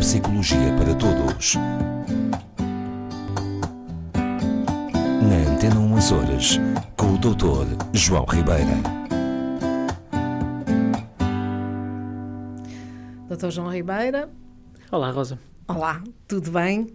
Neuropsicologia para Todos. Na Antena 1 Açores, com o Dr. João Ribeira. Dr. João Ribeira, Olá, Rosa. olá, tudo bem?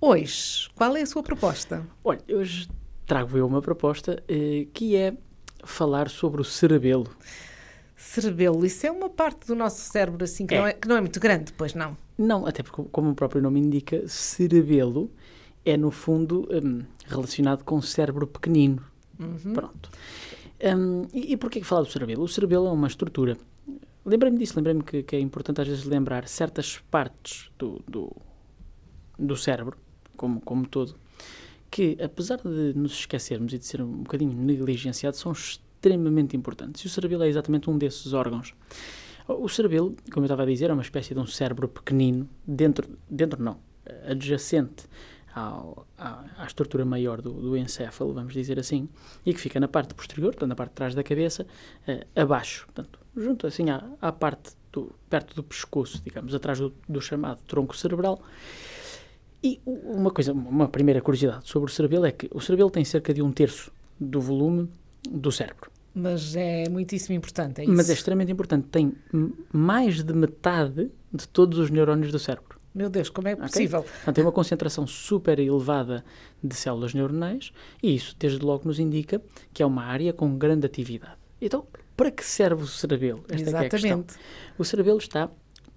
Hoje, qual é a sua proposta? Olha, hoje trago eu uma proposta eh, que é falar sobre o cerebelo. Cerebelo, isso é uma parte do nosso cérebro assim que, É. Não, é, que não é muito grande, pois não? Não, até porque, como o próprio nome indica, cerebelo é, no fundo, hum, relacionado com o cérebro pequenino. Pronto. Hum, e, e porquê que falar do cerebelo? O cerebelo é uma estrutura. Lembrei-me disso, lembrei-me que, que é importante às vezes lembrar certas partes do, do, do cérebro, como, como todo, que apesar de nos esquecermos e de ser um bocadinho negligenciados, são extremamente importantes. E o cerebelo é exatamente um desses órgãos. O cerebelo, como eu estava a dizer, é uma espécie de um cérebro pequenino, dentro, dentro não, adjacente ao, à, à estrutura maior do, do encéfalo, vamos dizer assim, e que fica na parte posterior, portanto, na parte de trás da cabeça, eh, abaixo, portanto, junto assim à, à parte, do, perto do pescoço, digamos, atrás do, do chamado tronco cerebral. E uma coisa, uma primeira curiosidade sobre o cerebelo é que o cerebelo tem cerca de um terço do volume do cérebro. Mas é muitíssimo importante, é isso? Mas é extremamente importante. Tem mais de metade de todos os neurónios do cérebro. Meu Deus, como é possível? Portanto, tem uma concentração super elevada de células neuronais e isso, desde logo, nos indica que é uma área com grande atividade. Então, para que serve o cerebelo? Esta é é. Exatamente. O cerebelo está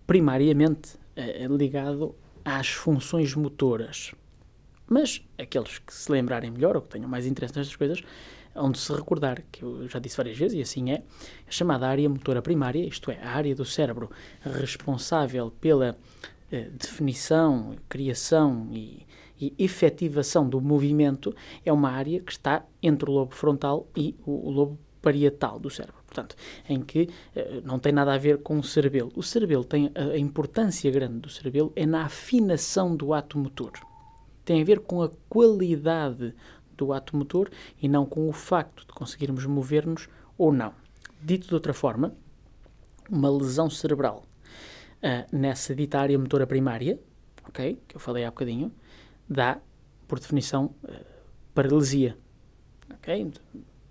primariamente eh, ligado às funções motoras. Mas aqueles que se lembrarem melhor ou que tenham mais interesse nestas coisas, onde se recordar, que eu já disse várias vezes, e assim é, a chamada área motora primária, isto é, a área do cérebro responsável pela eh, definição, criação e, e efetivação do movimento, é uma área que está entre o lobo frontal e o, o lobo parietal do cérebro. Portanto, em que eh, não tem nada a ver com o cerebelo. O cerebelo tem a, importância grande do cerebelo é na afinação do ato motor. Tem a ver com a qualidade do ato motor e não com o facto de conseguirmos mover-nos ou não. Dito de outra forma, uma lesão cerebral ah, nessa dita área motora primária, ok, que eu falei há bocadinho, dá, por definição, ah, paralisia, ok,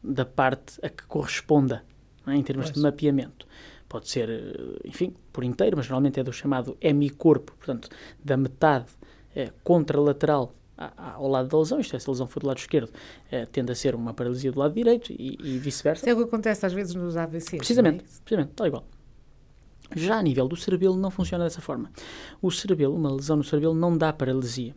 da parte a que corresponda, não é, em termos de mapeamento. Pode ser, eh, enfim, por inteiro, mas normalmente é do chamado hemicorpo, portanto, da metade eh, contralateral ao lado da lesão, isto é, se a lesão for do lado esquerdo, eh, tende a ser uma paralisia do lado direito e, e vice-versa. Isso é o que acontece às vezes nos AVCs. Precisamente, é precisamente, tal igual. Já a nível do cerebelo não funciona dessa forma. O cerebelo, uma lesão no cerebelo não dá paralisia.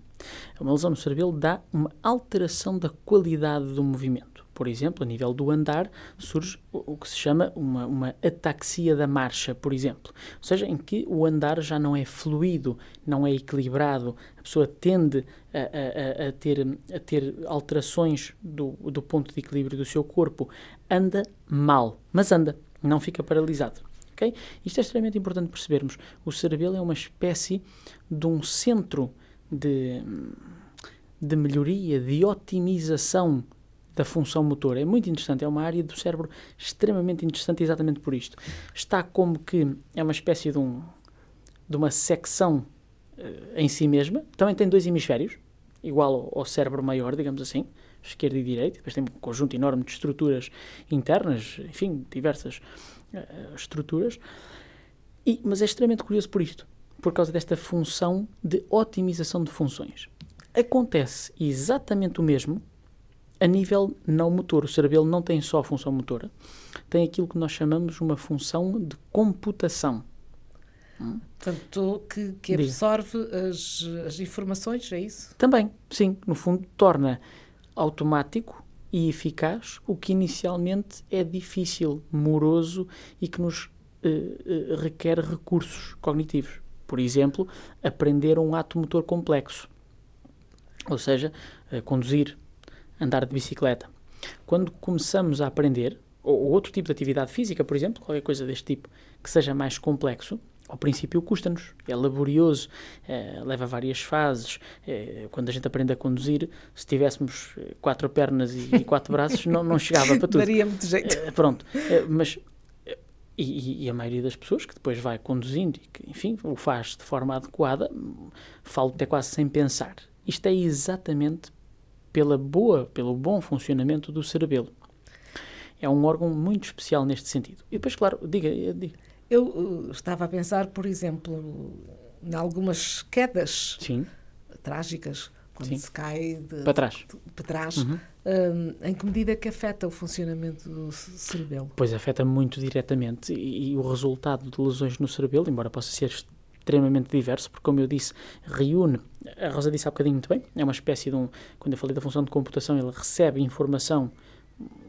Uma lesão no cerebelo dá uma alteração da qualidade do movimento. Por exemplo, a nível do andar surge o que se chama uma, uma ataxia da marcha, por exemplo. Ou seja, em que o andar já não é fluido, não é equilibrado, a pessoa tende a- a- a ter, a ter alterações do, do ponto de equilíbrio do seu corpo. Anda mal, mas anda, não fica paralisado. Isto é extremamente importante percebermos. O cerebelo é uma espécie de um centro de, de melhoria, de otimização da função motora. É muito interessante, é uma área do cérebro extremamente interessante exatamente por isto. Está como que é uma espécie de, um, de uma secção eh, em si mesma. Também tem dois hemisférios, igual ao, ao cérebro maior, digamos assim, esquerdo e direito. Depois tem um conjunto enorme de estruturas internas, enfim, diversas estruturas. E, mas é extremamente curioso por isto, por causa desta função de otimização de funções. Acontece exatamente o mesmo a nível não motor. O cerebelo não tem só a função motora, tem aquilo que nós chamamos uma função de computação. Portanto, que, que absorve as, as informações, é isso? Também, sim, no fundo, torna automático e eficaz o que inicialmente é difícil, moroso e que nos eh, eh, requer recursos cognitivos. Por exemplo, aprender um ato motor complexo, ou seja, eh, conduzir, andar de bicicleta. Quando começamos a aprender, ou ou outro tipo de atividade física, por exemplo, qualquer coisa deste tipo, que seja mais complexo, ao princípio custa-nos, é laborioso, eh, leva várias fases. eh, quando a gente aprende a conduzir, se tivéssemos eh, quatro pernas e, e quatro braços, não, não chegava para tudo. Daria muito jeito. Eh, pronto, mas E, e, a maioria das pessoas que depois vai conduzindo e que, enfim, o faz de forma adequada, falo até quase sem pensar. Isto é exatamente pela boa, pelo bom funcionamento do cerebelo. É um órgão muito especial neste sentido. E depois, claro, diga, diga. Eu uh, estava a pensar, por exemplo, em algumas quedas Sim. trágicas, quando Sim. se cai de, Para trás. de- para trás, Uhum. hum, em que medida que afeta o funcionamento do cerebelo? Pois afeta muito diretamente e, e o resultado de lesões no cerebelo, embora possa ser extremamente diverso, porque como eu disse, reúne, a Rosa disse há bocadinho muito bem, é uma espécie de um, quando eu falei da função de computação, ele recebe informação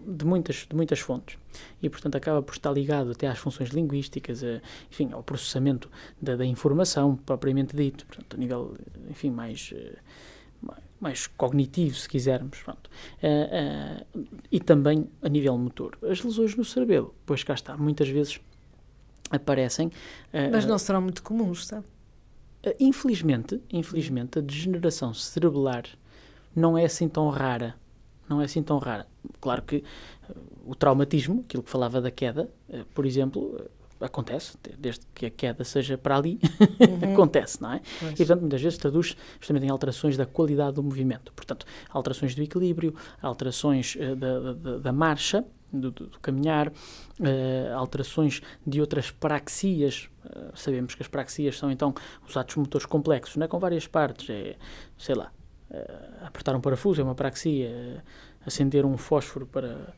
de muitas, de muitas fontes e, portanto, acaba por estar ligado até às funções linguísticas, a, enfim, ao processamento da, da informação propriamente dito, portanto, a nível, enfim, mais, eh, mais- cognitivo, se quisermos, pronto. Ah, ah, e também a nível motor. As lesões no cerebelo, pois cá está, muitas vezes aparecem. ah, Mas não serão muito comuns, sabe? ah, Infelizmente, infelizmente, a degeneração cerebelar não é assim tão rara. Não é assim tão rara. Claro que ah, o traumatismo, aquilo que falava da queda, ah, por exemplo, ah, acontece, de- desde que a queda seja para ali, acontece, não é? Pois. E, portanto, muitas vezes traduz justamente em alterações da qualidade do movimento. Portanto, alterações do equilíbrio, alterações eh, da, da- da marcha, do, do- do caminhar, eh, alterações de outras praxias. Eh, sabemos que as praxias são, então, os atos motores complexos, não é? com várias partes. É, sei lá, eh, apertar um parafuso é uma praxia, eh, acender um fósforo para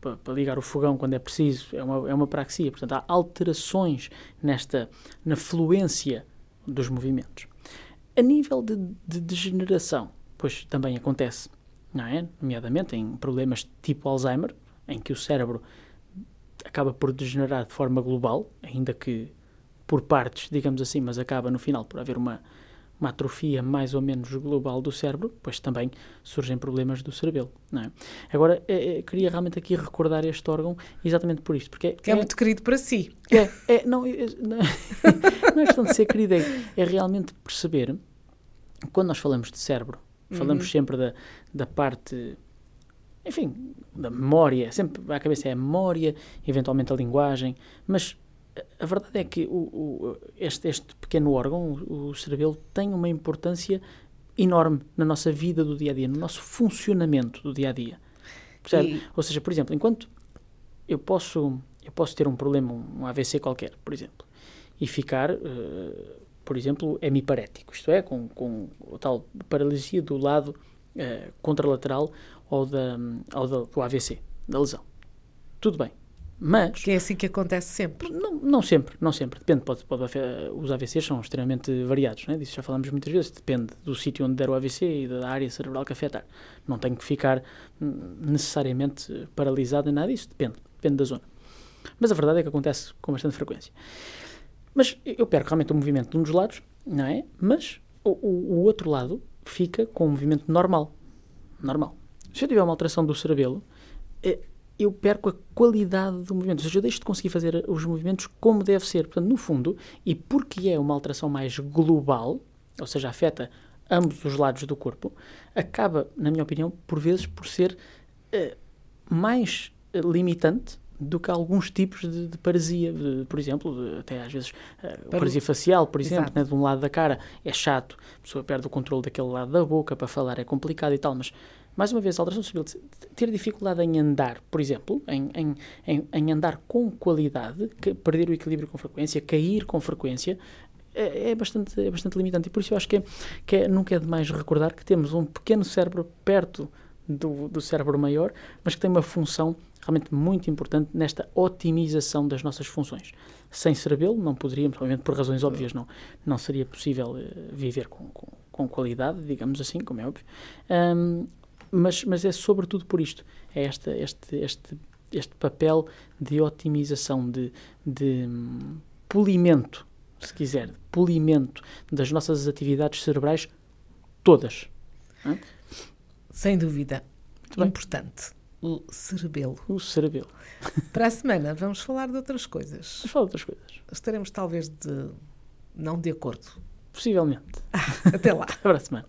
pa- para ligar o fogão quando é preciso, é uma, é uma praxia. Portanto, há alterações nesta, na fluência dos movimentos. A nível de, de degeneração, pois também acontece, não é? Nomeadamente em problemas tipo Alzheimer, em que o cérebro acaba por degenerar de forma global, ainda que por partes, digamos assim, mas acaba no final por haver uma, uma atrofia mais ou menos global do cérebro, pois também surgem problemas do cerebelo, não é? Agora, eh, queria realmente aqui recordar este órgão exatamente por isto, porque Que é muito querido para si. é, é, não, é- não, não é questão de ser querida, é, é realmente perceber, quando nós falamos de cérebro, falamos sempre da, da parte, enfim, da memória, sempre à cabeça é a memória, eventualmente a linguagem, mas a- verdade é que o, o- este, este pequeno órgão, o, o cerebelo, tem uma importância enorme na nossa vida do dia a dia, no nosso funcionamento do dia a dia. Percebe? E- Ou seja, por exemplo, enquanto eu posso, eu posso ter um problema, um AVC qualquer, por exemplo, e ficar, eh, por exemplo, hemiparético, isto é, com, com a tal paralisia do lado eh, contralateral ou, da, ou da- do AVC, da lesão. Tudo bem. Mas Que é assim que acontece sempre. não, não sempre, não sempre. Depende, pode, pode, afe- os AVCs são extremamente variados, não é? disso já falamos muitas vezes. Depende do sítio onde der o AVC e da área cerebral que afetar. Não tem que ficar hum, necessariamente eh, paralisado em nada disso, depende, depende da zona. Mas a verdade é que acontece com bastante frequência. Mas eu perco realmente o movimento de um dos lados, não é? Mas o, o, o outro lado fica com um movimento normal. Normal. Se eu tiver uma alteração do cerebelo, eh, eu perco a qualidade do movimento. Ou seja, eu deixo de conseguir fazer os movimentos como deve ser. Portanto, no fundo, e porque é uma alteração mais global, ou seja, afeta ambos os lados do corpo, acaba, na minha opinião, por vezes por ser eh, mais eh, limitante do que alguns tipos de, de paralisia, de- por exemplo, de- até às vezes eh, paralisia facial, por exemplo, né, de um lado da cara é chato, a pessoa perde o controle daquele lado da boca, para falar é complicado e tal, mas mais uma vez, alteração cerebral, ter dificuldade em andar, por exemplo, em, em, em, em andar com qualidade, perder o equilíbrio com frequência, cair com frequência, é, é bastante, é bastante limitante. E por isso eu acho que, é, que é, nunca é demais recordar que temos um pequeno cérebro perto do, do cérebro maior, mas que tem uma função realmente muito importante nesta otimização das nossas funções. Sem cerebelo não poderíamos, obviamente por razões óbvias, não, não seria possível eh, viver com, com, com qualidade, digamos assim, como é óbvio. Ahm, mas, mas é sobretudo por isto, é esta, este, este, este papel de otimização, de, de hum, polimento, se quiser, de polimento das nossas atividades cerebrais todas. é? Sem dúvida. bem. Importante. O cerebelo. O cerebelo. Para a semana vamos falar de outras coisas. Mas fala de outras coisas. Estaremos talvez de não de acordo. Possivelmente. Até lá. Até para a semana.